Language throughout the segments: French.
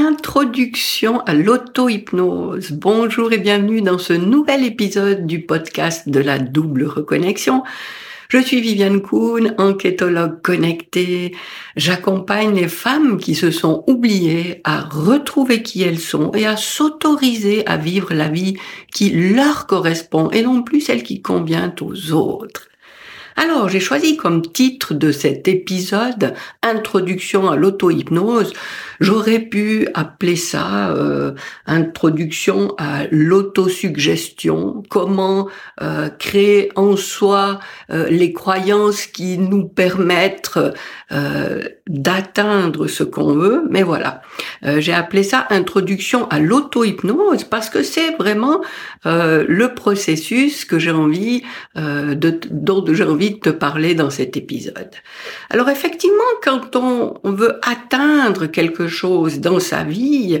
Introduction à l'auto-hypnose. Bonjour et bienvenue dans ce nouvel épisode du podcast de la double reconnexion. Je suis Viviane Kuhn, enquêtologue connectée. J'accompagne les femmes qui se sont oubliées à retrouver qui elles sont et à s'autoriser à vivre la vie qui leur correspond et non plus celle qui convient aux autres. Alors, j'ai choisi comme titre de cet épisode Introduction à l'auto-hypnose. J'aurais pu appeler ça euh, Introduction à l'autosuggestion, comment euh, créer en soi euh, les croyances qui nous permettent d'atteindre ce qu'on veut. Mais voilà, j'ai appelé ça Introduction à l'auto-hypnose parce que c'est vraiment le processus que j'ai envie de, dont j'ai envie de te parler dans cet épisode. Alors effectivement, quand on, veut atteindre quelque chose dans sa vie,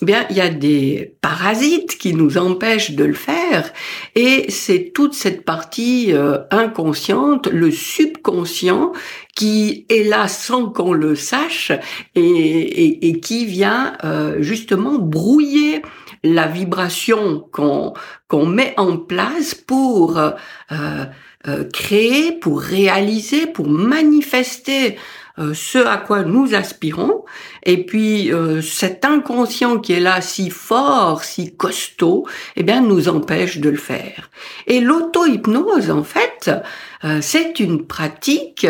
eh bien, il y a des parasites qui nous empêchent de le faire, et c'est toute cette partie euh, inconsciente, le subconscient, qui est là sans qu'on le sache et, qui vient euh, justement brouiller la vibration qu'on qu'on met en place pour euh, euh, créer, pour réaliser, pour manifester euh, ce à quoi nous aspirons. Et puis euh, cet inconscient qui est là si fort, si costaud, eh bien nous empêche de le faire. Et l'auto-hypnose, en fait, c'est une pratique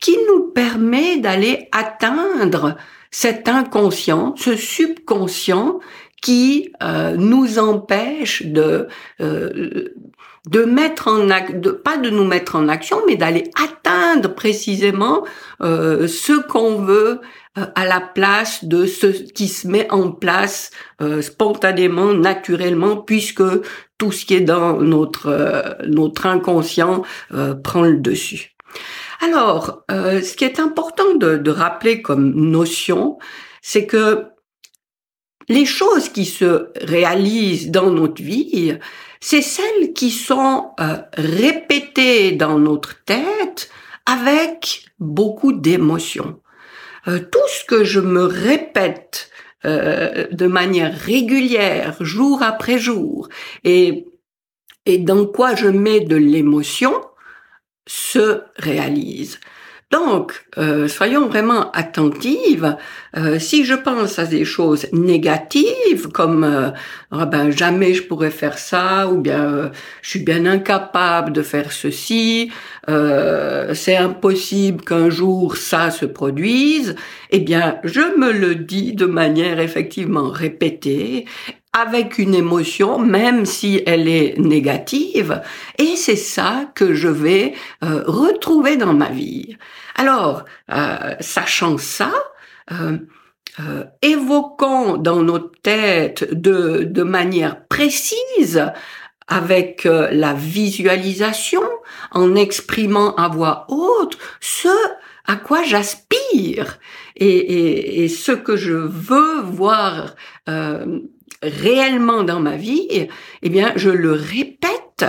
qui nous permet d'aller atteindre cet inconscient, ce subconscient qui nous empêche de de mettre en de, pas de nous mettre en action, mais d'aller atteindre précisément euh, ce qu'on veut euh, à la place de ce qui se met en place euh, spontanément, naturellement, puisque tout ce qui est dans notre notre inconscient prend le dessus. Alors, ce qui est important de, de rappeler comme notion, c'est que les choses qui se réalisent dans notre vie, c'est celles qui sont euh, répétées dans notre tête avec beaucoup d'émotion. Euh, tout ce que je me répète euh, de manière régulière, jour après jour, et, et dans quoi je mets de l'émotion, se réalise. Donc, euh, soyons vraiment attentives. Euh, si je pense à des choses négatives, comme euh, ah ben jamais je pourrais faire ça, ou bien je suis bien incapable de faire ceci, c'est impossible qu'un jour ça se produise, eh bien, je me le dis de manière effectivement répétée avec une émotion, même si elle est négative, et c'est ça que je vais euh, retrouver dans ma vie. Alors, euh, sachant ça, euh, évoquons dans notre tête de, de manière précise, avec la visualisation, en exprimant à voix haute ce à quoi j'aspire et, et, ce que je veux voir réellement dans ma vie, eh bien, je le répète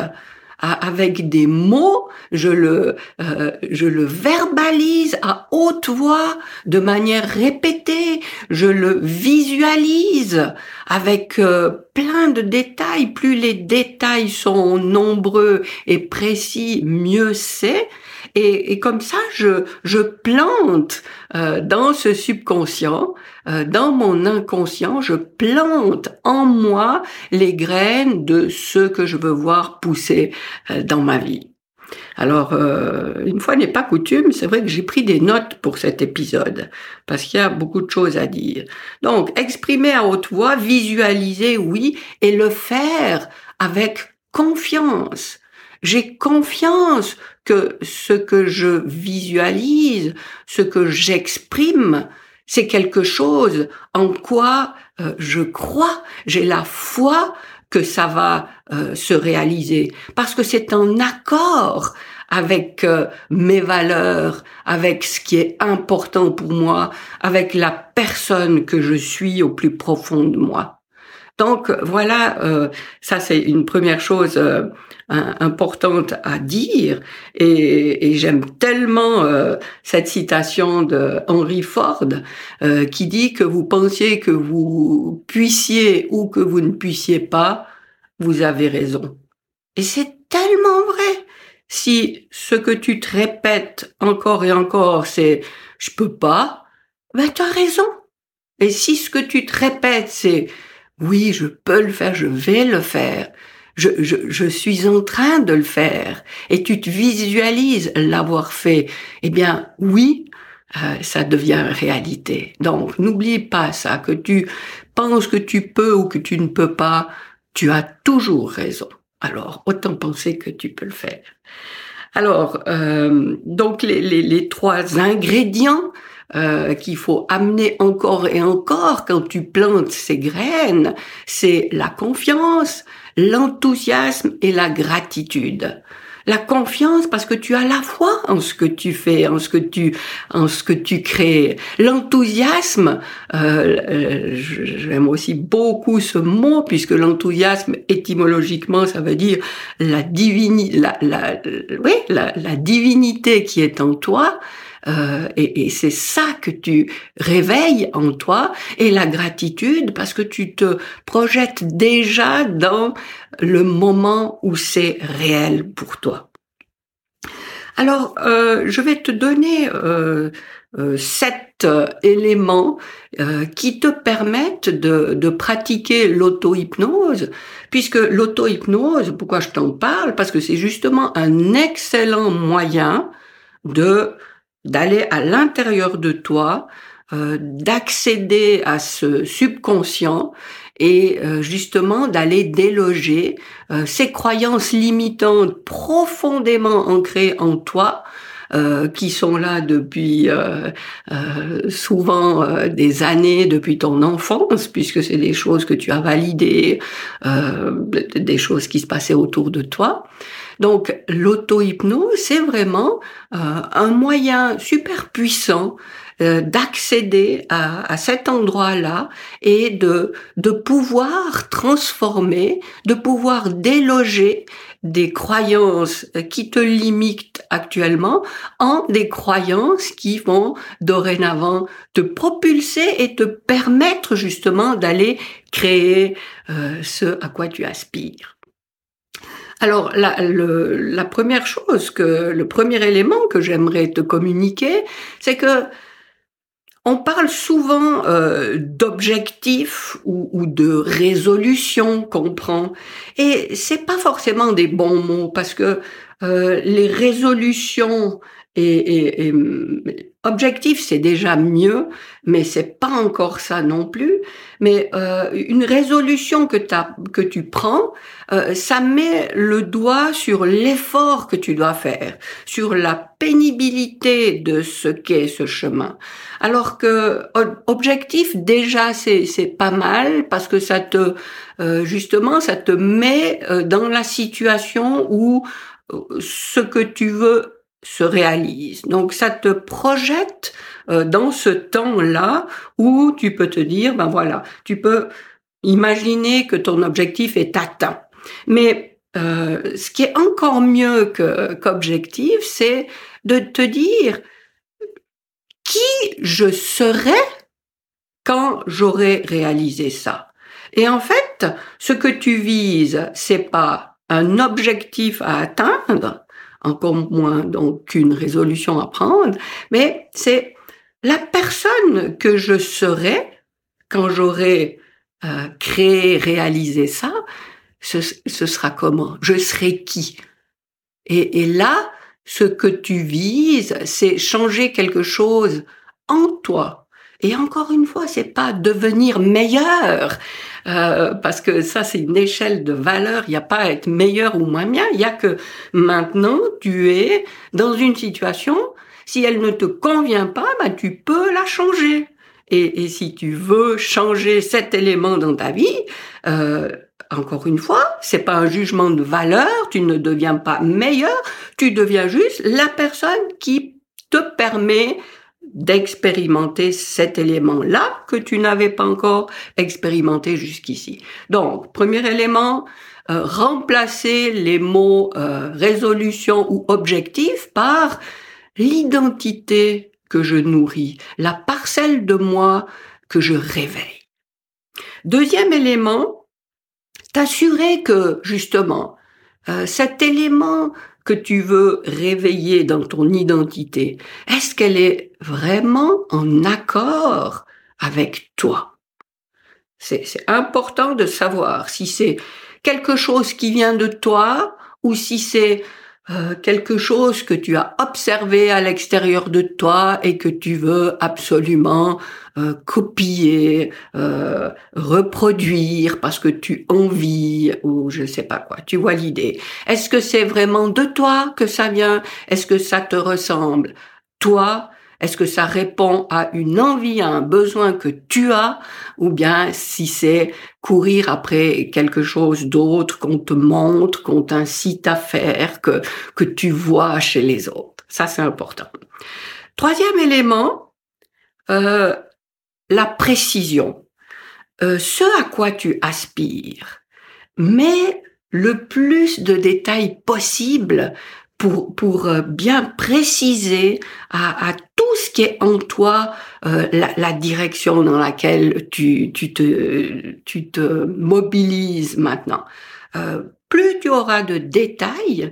avec des mots, je le, euh, je le verbalise à haute voix, de manière répétée, je le visualise avec euh, plein de détails. Plus les détails sont nombreux et précis, mieux c'est. Et, comme ça, je, plante euh, dans ce subconscient, euh, dans mon inconscient, je plante en moi les graines de ce que je veux voir pousser euh, dans ma vie. Alors, une fois n'est pas coutume, c'est vrai que j'ai pris des notes pour cet épisode, parce qu'il y a beaucoup de choses à dire. Donc, exprimer à haute voix, visualiser, oui, et le faire avec confiance. J'ai confiance que ce que je visualise, ce que j'exprime, c'est quelque chose en quoi euh, je crois, j'ai la foi que ça va euh, se réaliser, parce que c'est en accord avec euh, mes valeurs, avec ce qui est important pour moi, avec la personne que je suis au plus profond de moi. Donc voilà, euh, ça c'est une première chose euh, importante à dire. Et, j'aime tellement euh, cette citation de Henry Ford qui dit que vous pensiez que vous puissiez ou que vous ne puissiez pas, vous avez raison. Et c'est tellement vrai. Si ce que tu te répètes encore et encore, c'est je peux pas, ben tu as raison. Et si ce que tu te répètes, c'est oui, je peux le faire, je vais le faire, je, je, je suis en train de le faire, et tu te visualises l'avoir fait, eh bien oui, euh, ça devient réalité. Donc n'oublie pas ça, que tu penses que tu peux ou que tu ne peux pas, tu as toujours raison. Alors autant penser que tu peux le faire. Alors, euh, donc les, les, les, trois ingrédients euh, qu'il faut amener encore et encore quand tu plantes ces graines, c'est la confiance, l'enthousiasme et la gratitude. La confiance parce que tu as la foi en ce que tu fais, en ce que tu, en ce que tu crées. L'enthousiasme, euh, euh j'aime aussi beaucoup ce mot puisque l'enthousiasme étymologiquement ça veut dire la, divini, la, la, oui, la, la divinité qui est en toi. Euh, et, c'est ça que tu réveilles en toi et la gratitude parce que tu te projettes déjà dans le moment où c'est réel pour toi. Alors, euh, je vais te donner euh, sept éléments qui te permettent de, de pratiquer l'auto-hypnose, puisque l'auto-hypnose, pourquoi je t'en parle? Parce que c'est justement un excellent moyen de d'aller à l'intérieur de toi, euh, d'accéder à ce subconscient et euh, justement d'aller déloger euh, ces croyances limitantes profondément ancrées en toi, euh, qui sont là depuis souvent des années, depuis ton enfance, puisque c'est des choses que tu as validées, des choses qui se passaient autour de toi. Donc l'auto-hypnose, c'est vraiment euh, un moyen super puissant euh, d'accéder à, cet endroit-là et de, de pouvoir transformer, de pouvoir déloger des croyances qui te limitent actuellement en des croyances qui vont dorénavant te propulser et te permettre justement d'aller créer euh, ce à quoi tu aspires. Alors la, la première chose que le premier élément que j'aimerais te communiquer, c'est que on parle souvent euh, d'objectifs ou, ou, de résolutions qu'on prend, et c'est pas forcément des bons mots parce que euh, les résolutions et, et, et objectif, c'est déjà mieux, mais c'est pas encore ça non plus. Mais euh, une résolution que, as, que tu prends, euh, ça met le doigt sur l'effort que tu dois faire, sur la pénibilité de ce qu'est ce chemin. Alors que objectif, déjà, c'est c'est pas mal parce que ça te euh, justement, ça te met euh, dans la situation où euh, ce que tu veux se réalise. Donc ça te projette euh, dans ce temps-là où tu peux te dire, ben voilà, tu peux imaginer que ton objectif est atteint. Mais euh, ce qui est encore mieux qu'objectif, c'est de te dire qui je serai quand j'aurai réalisé ça. Et en fait, ce que tu vises, c'est pas un objectif à atteindre, encore moins donc qu'une résolution à prendre, mais c'est la personne que je serai quand j'aurai euh, créé, réalisé ça, ce, sera comment? Je serai qui? Et là, ce que tu vises, c'est changer quelque chose en toi, et encore une fois, c'est pas devenir meilleur, euh, parce que ça c'est une échelle de valeur. Il n'y a pas à être meilleur ou moins bien. Il y a que maintenant tu es dans une situation. Si elle ne te convient pas, bah, tu peux la changer. Et, et, si tu veux changer cet élément dans ta vie, euh, encore une fois, c'est pas un jugement de valeur. Tu ne deviens pas meilleur. Tu deviens juste la personne qui te permet d'expérimenter cet élément-là que tu n'avais pas encore expérimenté jusqu'ici. Donc, premier élément, euh, remplacer les mots euh, résolution ou objectif par l'identité que je nourris, la parcelle de moi que je réveille. Deuxième élément, t'assurer que justement euh, cet élément que tu veux réveiller dans ton identité, est-ce qu'elle est vraiment en accord avec toi? C'est important de savoir si c'est quelque chose qui vient de toi ou si c'est euh, quelque chose que tu as observé à l'extérieur de toi et que tu veux absolument euh, copier, euh, reproduire parce que tu envies ou je sais pas quoi. Tu vois l'idée. Est-ce que c'est vraiment de toi que ça vient? Est-ce que ça te ressemble? Toi, est-ce que ça répond à une envie, à un besoin que tu as, ou bien si c'est courir après quelque chose d'autre qu'on te montre, qu'on t'incite à faire, que, que tu vois chez les autres? Ça, c'est important. Troisième élément, euh, la précision. Euh, ce à quoi tu aspires. Mais le plus de détails possible pour, pour euh, bien préciser à, à ce qui est en toi euh, la, direction dans laquelle tu, tu, te, mobilises maintenant? Euh, plus tu auras de détails,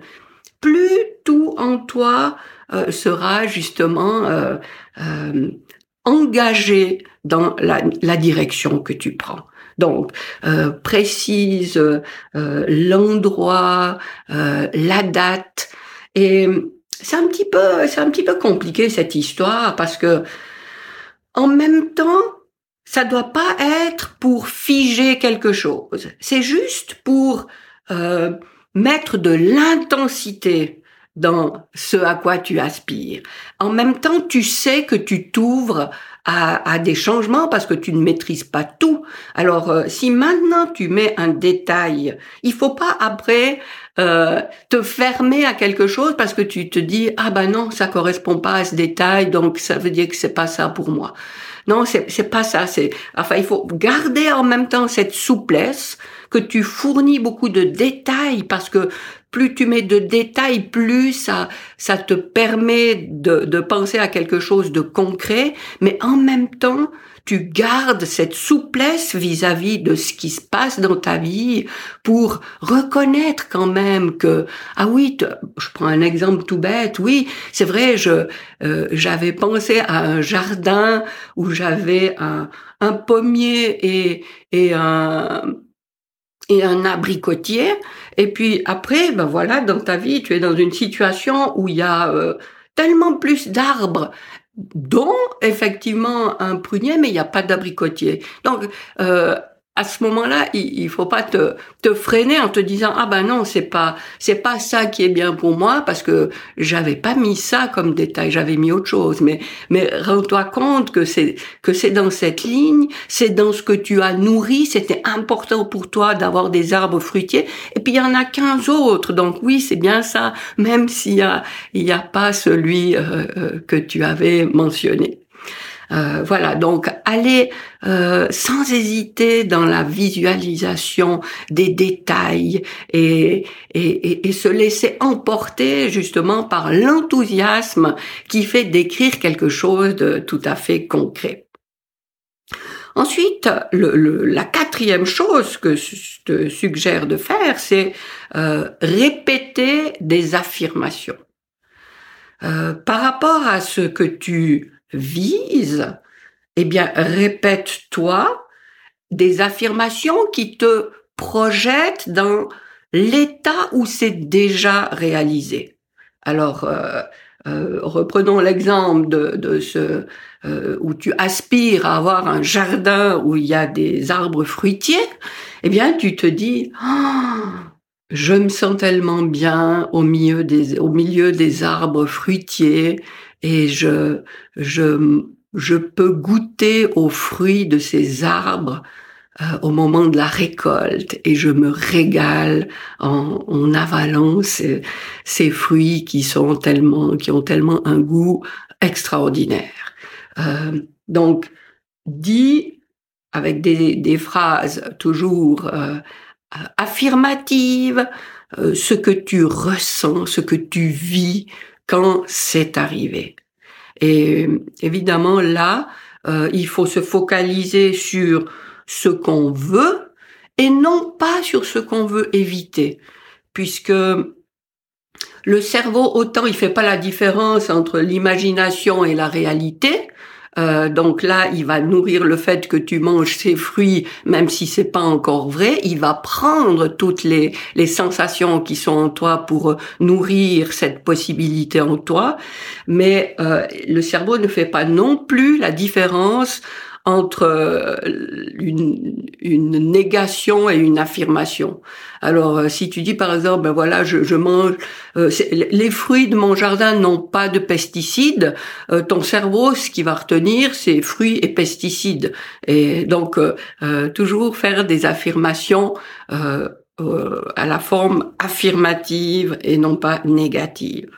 plus tout en toi euh, sera justement euh, engagé dans la, la, direction que tu prends. Donc, précise l'endroit, la date, et c'est un petit peu, c'est un petit peu compliqué cette histoire parce que en même temps, ça doit pas être pour figer quelque chose. C'est juste pour euh, mettre de l'intensité dans ce à quoi tu aspires. En même temps, tu sais que tu t'ouvres à, à, des changements parce que tu ne maîtrises pas tout. Alors, euh, si maintenant tu mets un détail, il faut pas après euh, te fermer à quelque chose parce que tu te dis ah ben non ça correspond pas à ce détail donc ça veut dire que c'est pas ça pour moi. Non c'est c'est pas ça c'est enfin il faut garder en même temps cette souplesse que tu fournis beaucoup de détails parce que plus tu mets de détails, plus ça, ça te permet de, de penser à quelque chose de concret, mais en même temps, tu gardes cette souplesse vis-à-vis de ce qui se passe dans ta vie pour reconnaître quand même que ah oui je prends un exemple tout bête. Oui c'est vrai je euh, j'avais pensé à un jardin où j'avais un, un pommier et et un et un abricotier et puis après ben voilà dans ta vie tu es dans une situation où il y a euh, tellement plus d'arbres dont effectivement un prunier, mais il n'y a pas d'abricotier. Donc, euh, à ce moment-là, il, il faut pas te, te freiner en te disant ah ben non c'est pas c'est pas ça qui est bien pour moi parce que j'avais pas mis ça comme détail, j'avais mis autre chose. Mais mais rends-toi compte que c'est que c'est dans cette ligne, c'est dans ce que tu as nourri, c'était important pour toi d'avoir des arbres fruitiers. Et puis il y en a 15 autres, donc oui c'est bien ça, même s'il y a il y a pas celui euh, euh, que tu avais mentionné. Euh, voilà, donc aller euh, sans hésiter dans la visualisation des détails et, se laisser emporter justement par l'enthousiasme qui fait décrire quelque chose de tout à fait concret. Ensuite, le, la quatrième chose que je te suggère de faire, c'est euh, répéter des affirmations. Par rapport à ce que tu vise, eh bien, répète-toi des affirmations qui te projettent dans l'état où c'est déjà réalisé. Alors, euh, euh, reprenons l'exemple de, de ce euh, où tu aspires à avoir un jardin où il y a des arbres fruitiers. Eh bien, tu te dis, oh, je me sens tellement bien au milieu des, au milieu des arbres fruitiers et je, je, je peux goûter aux fruits de ces arbres euh, au moment de la récolte et je me régale en, en avalant ces, ces, fruits qui sont tellement, qui ont tellement un goût extraordinaire. Euh, donc, dis avec des, des phrases toujours euh, affirmatives ce que tu ressens, ce que tu vis quand c'est arrivé. Et évidemment, là, il faut se focaliser sur ce qu'on veut et non pas sur ce qu'on veut éviter, puisque le cerveau, autant il fait pas la différence entre l'imagination et la réalité, euh, donc là, il va nourrir le fait que tu manges ces fruits, même si c'est pas encore vrai. Il va prendre toutes les, les sensations qui sont en toi pour euh, nourrir cette possibilité en toi. Mais euh, le cerveau ne fait pas non plus la différence entre euh, une, une, négation et une affirmation. Alors, euh, si tu dis par exemple, ben voilà, je, je mange euh, les fruits de mon jardin n'ont pas de pesticides, ton cerveau, ce qui va retenir, c'est fruits et pesticides. Et donc, toujours faire des affirmations à la forme affirmative et non pas négative.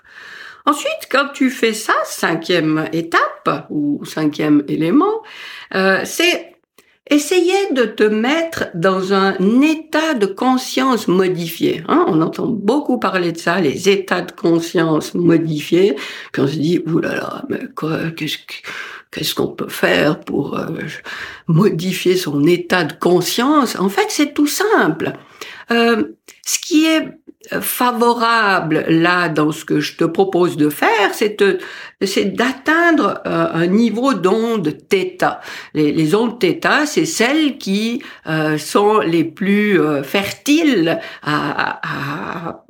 Ensuite, quand tu fais ça, cinquième étape ou cinquième élément, euh, c'est essayer de te mettre dans un état de conscience modifié. Hein. on entend beaucoup parler de ça, les états de conscience modifiés. Quand on se dit, oulala, mais quoi, qu'est-ce qu'on peut faire pour euh, modifier son état de conscience? En fait, c'est tout simple. Euh, ce qui est favorable là dans ce que je te propose de faire, c'est d'atteindre euh, un niveau d'onde θ. Les, ondes θ, c'est celles qui euh, sont les plus fertiles à, à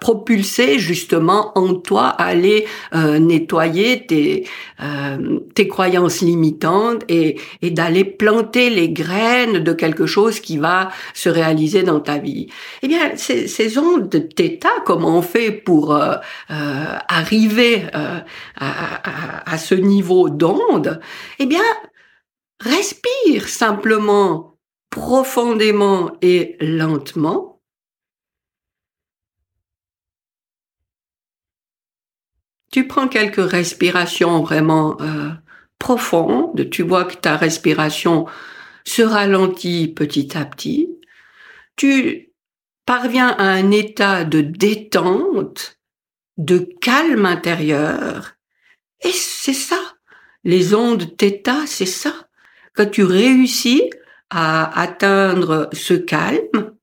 propulser justement en toi, à aller euh, nettoyer tes, euh, tes croyances limitantes et, et d'aller planter les graines de quelque chose qui va se réaliser dans ta vie. Eh bien, ces, ces ondes de θ, comment on fait pour euh, arriver à, à, à ce niveau d'onde Eh bien, respire simplement profondément et lentement tu prends quelques respirations vraiment euh, profondes, tu vois que ta respiration se ralentit petit à petit, tu parviens à un état de détente, de calme intérieur, et c'est ça. Les ondes θ, c'est ça. Quand tu réussis à atteindre ce calme,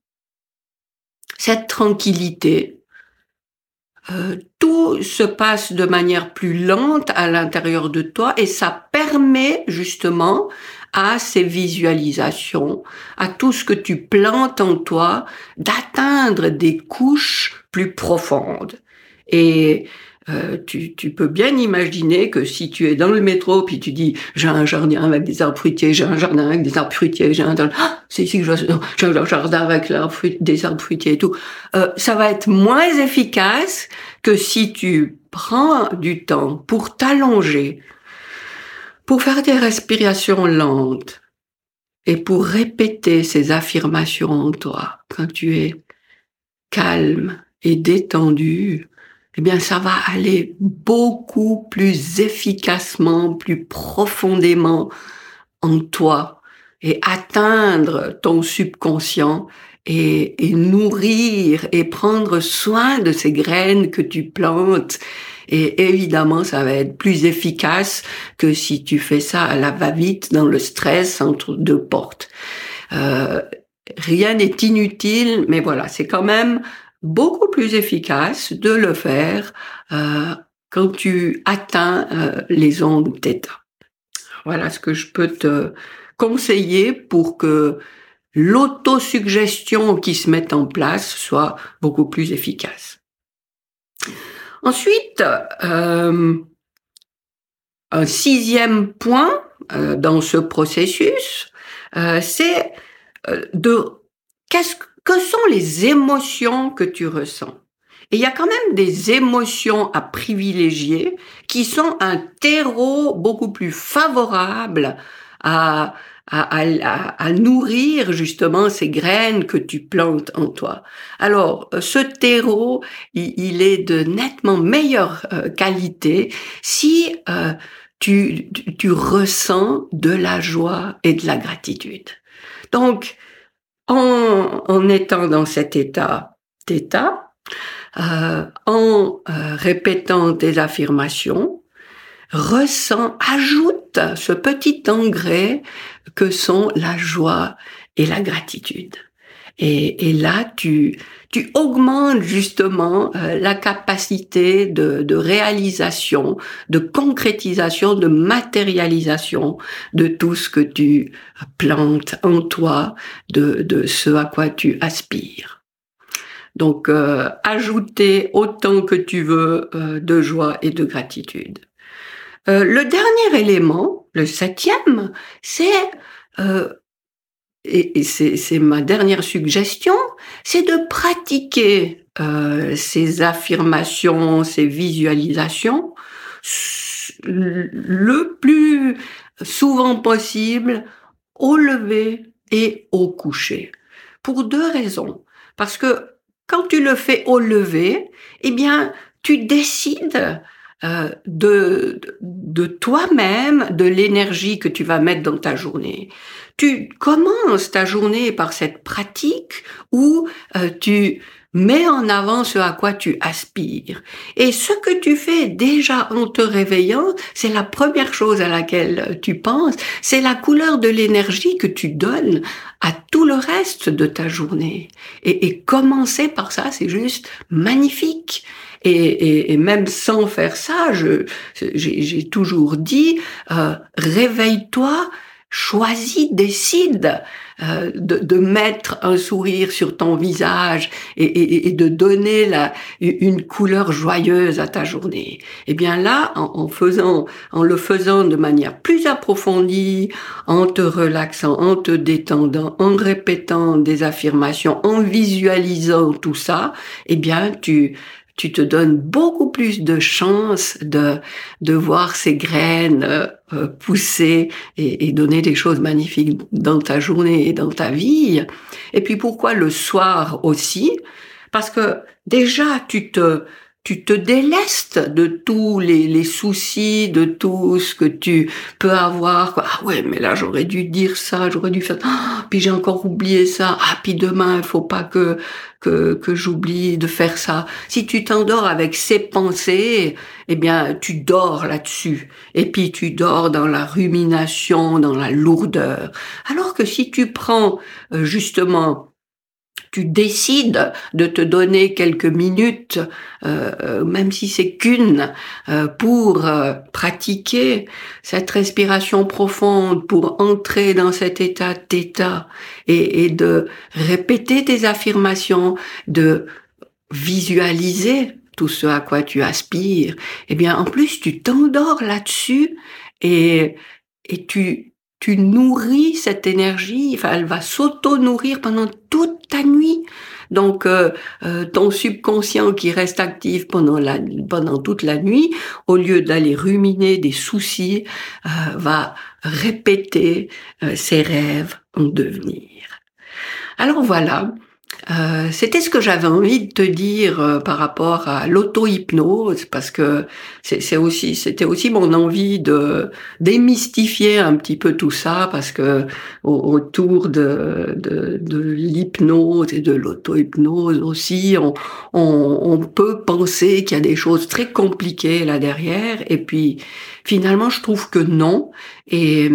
cette tranquillité, euh, tout se passe de manière plus lente à l'intérieur de toi et ça permet justement à ces visualisations, à tout ce que tu plantes en toi, d'atteindre des couches plus profondes. Et euh, tu, tu, peux bien imaginer que si tu es dans le métro puis tu dis j'ai un jardin avec des arbres fruitiers, j'ai un jardin avec des arbres fruitiers, j'ai un ah, c'est ici que j'ai un jardin avec des arbres fruitiers et tout, euh, ça va être moins efficace que si tu prends du temps pour t'allonger, pour faire des respirations lentes et pour répéter ces affirmations en toi quand tu es calme et détendu eh bien, ça va aller beaucoup plus efficacement, plus profondément en toi et atteindre ton subconscient et, et, nourrir et prendre soin de ces graines que tu plantes. Et évidemment, ça va être plus efficace que si tu fais ça à la va-vite dans le stress entre deux portes. Euh, rien n'est inutile, mais voilà, c'est quand même beaucoup plus efficace de le faire euh, quand tu atteins euh, les ondes θ. Voilà ce que je peux te conseiller pour que l'autosuggestion qui se mette en place soit beaucoup plus efficace. Ensuite, euh, un sixième point dans ce processus, c'est de qu'est-ce que sont les émotions que tu ressens? Et il y a quand même des émotions à privilégier qui sont un terreau beaucoup plus favorable à, à, nourrir justement ces graines que tu plantes en toi. Alors, ce terreau, il, est de nettement meilleure euh, qualité si euh, tu, tu, ressens de la joie et de la gratitude. Donc, en, en étant dans cet état d'état, euh, en euh, répétant des affirmations, ressent, ajoute ce petit engrais que sont la joie et la gratitude. Et, et là, tu, tu augmentes justement euh, la capacité de, réalisation, de concrétisation, de matérialisation de tout ce que tu plantes en toi, de, de ce à quoi tu aspires. Donc, euh, ajouter autant que tu veux euh, de joie et de gratitude. Euh, le dernier élément, le septième, c'est et, c'est ma dernière suggestion, c'est de pratiquer euh, ces affirmations, ces visualisations le plus souvent possible au lever et au coucher. Pour deux raisons. Parce que quand tu le fais au lever, eh bien, tu décides euh, de, de toi-même, de l'énergie que tu vas mettre dans ta journée. Tu commences ta journée par cette pratique où euh, tu mets en avant ce à quoi tu aspires. Et ce que tu fais déjà en te réveillant, c'est la première chose à laquelle tu penses, c'est la couleur de l'énergie que tu donnes à tout le reste de ta journée. Et, et commencer par ça, c'est juste magnifique. Et, et, et, même sans faire ça, j'ai toujours dit, euh, réveille-toi, choisis, décide euh, de, de, mettre un sourire sur ton visage et, et de donner la, une couleur joyeuse à ta journée. Et eh bien là, en, en, faisant, en le faisant de manière plus approfondie, en te relaxant, en te détendant, en répétant des affirmations, en visualisant tout ça, eh bien tu tu te donnes beaucoup plus de chances de, de voir ces graines euh, pousser et, et, donner des choses magnifiques dans ta journée et dans ta vie. Et puis pourquoi le soir aussi? Parce que déjà, tu te, tu te délestes de tous les, les, soucis, de tout ce que tu peux avoir. Ah ouais, mais là j'aurais dû dire ça, j'aurais dû faire. Ah, puis j'ai encore oublié ça. Ah puis demain il faut pas que que, que j'oublie de faire ça. Si tu t'endors avec ces pensées, eh bien tu dors là-dessus. Et puis tu dors dans la rumination, dans la lourdeur. Alors que si tu prends euh, justement tu décides de te donner quelques minutes, euh, euh, même si c'est qu'une, euh, pour pratiquer cette respiration profonde, pour entrer dans cet état d'état et, et de répéter tes affirmations, de visualiser tout ce à quoi tu aspires, eh bien en plus tu t'endors là-dessus et et tu tu nourris cette énergie, enfin, elle va s'auto-nourrir pendant toute ta nuit. Donc, euh, euh, ton subconscient qui reste actif pendant, la, pendant toute la nuit, au lieu d'aller ruminer des soucis, euh, va répéter ses rêves en devenir. Alors voilà, euh, c'était ce que j'avais envie de te dire euh, par rapport à l'auto-hypnose, parce que c'est aussi, c'était aussi mon envie de démystifier un petit peu tout ça, parce que autour de, de, l'hypnose et de l'auto-hypnose aussi, on, on, on, peut penser qu'il y a des choses très compliquées là derrière, et puis finalement, je trouve que non, et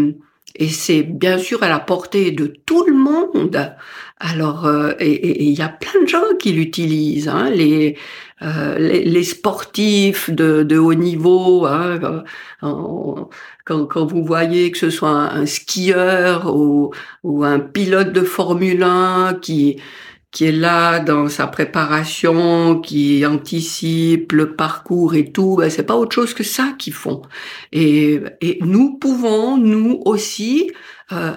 et c'est bien sûr à la portée de tout le monde. Alors, euh, et il y a plein de gens qui l'utilisent, hein, les, euh, les, les, sportifs de, de haut niveau. Hein, quand, quand, vous voyez que ce soit un, skieur ou, ou, un pilote de Formule 1 qui qui est là dans sa préparation, qui anticipe le parcours et tout, ben c'est pas autre chose que ça qu'ils font. Et, et nous pouvons, nous aussi, euh,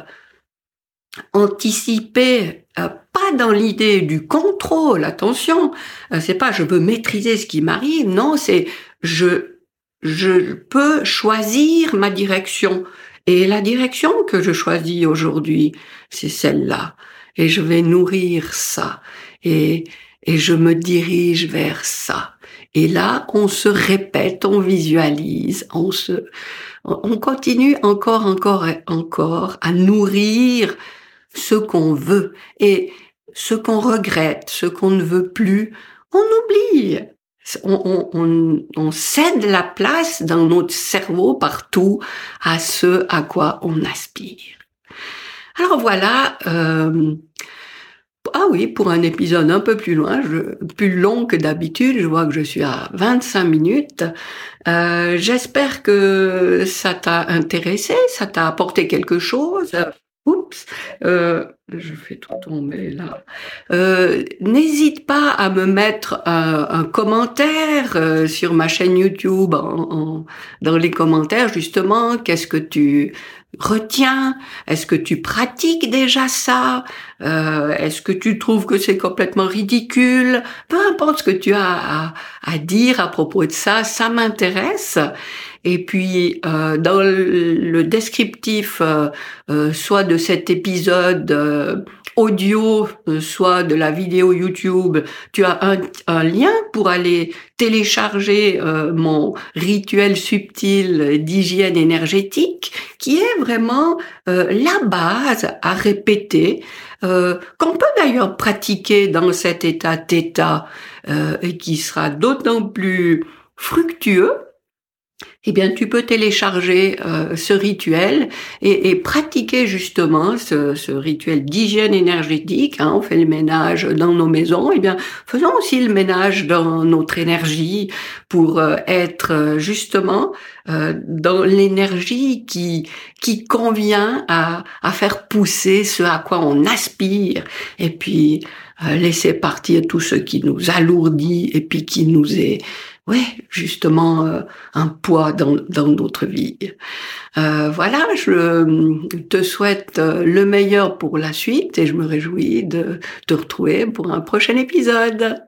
anticiper euh, pas dans l'idée du contrôle attention euh, c'est pas je veux maîtriser ce qui m'arrive non c'est je je peux choisir ma direction. Et la direction que je choisis aujourd'hui c'est celle-là. Et je vais nourrir ça. Et et je me dirige vers ça. Et là, on se répète, on visualise, on se, on continue encore, encore et encore à nourrir ce qu'on veut et ce qu'on regrette, ce qu'on ne veut plus, on oublie. On, on, on, cède la place dans notre cerveau partout à ce à quoi on aspire. Alors voilà, euh, ah oui, pour un épisode un peu plus loin, plus long que d'habitude, je vois que je suis à 25 minutes. Euh, J'espère que ça t'a intéressé, ça t'a apporté quelque chose. Oups, euh, je fais tout tomber là. Euh, N'hésite pas à me mettre un, un commentaire euh, sur ma chaîne YouTube, dans les commentaires justement. Qu'est-ce que tu retiens? Est-ce que tu pratiques déjà ça? Euh, Est-ce que tu trouves que c'est complètement ridicule? Peu importe ce que tu as à dire à propos de ça, ça m'intéresse. Et puis euh, dans le descriptif, euh, euh, soit de cet épisode audio, soit de la vidéo YouTube, tu as un, un lien pour aller télécharger mon rituel subtil d'hygiène énergétique, qui est vraiment la base à répéter, qu'on peut d'ailleurs pratiquer dans cet état d'état et qui sera d'autant plus fructueux eh bien, tu peux télécharger euh, ce rituel et, et, pratiquer justement ce, ce rituel d'hygiène énergétique. Hein, on fait le ménage dans nos maisons. Eh bien, faisons aussi le ménage dans notre énergie pour euh, être euh, justement dans l'énergie qui qui convient à, à faire pousser ce à quoi on aspire. Et puis laisser partir tout ce qui nous alourdit et puis qui nous est ouais, justement euh, un poids dans, dans notre vie. Euh, voilà, je te souhaite euh, le meilleur pour la suite et je me réjouis de te retrouver pour un prochain épisode.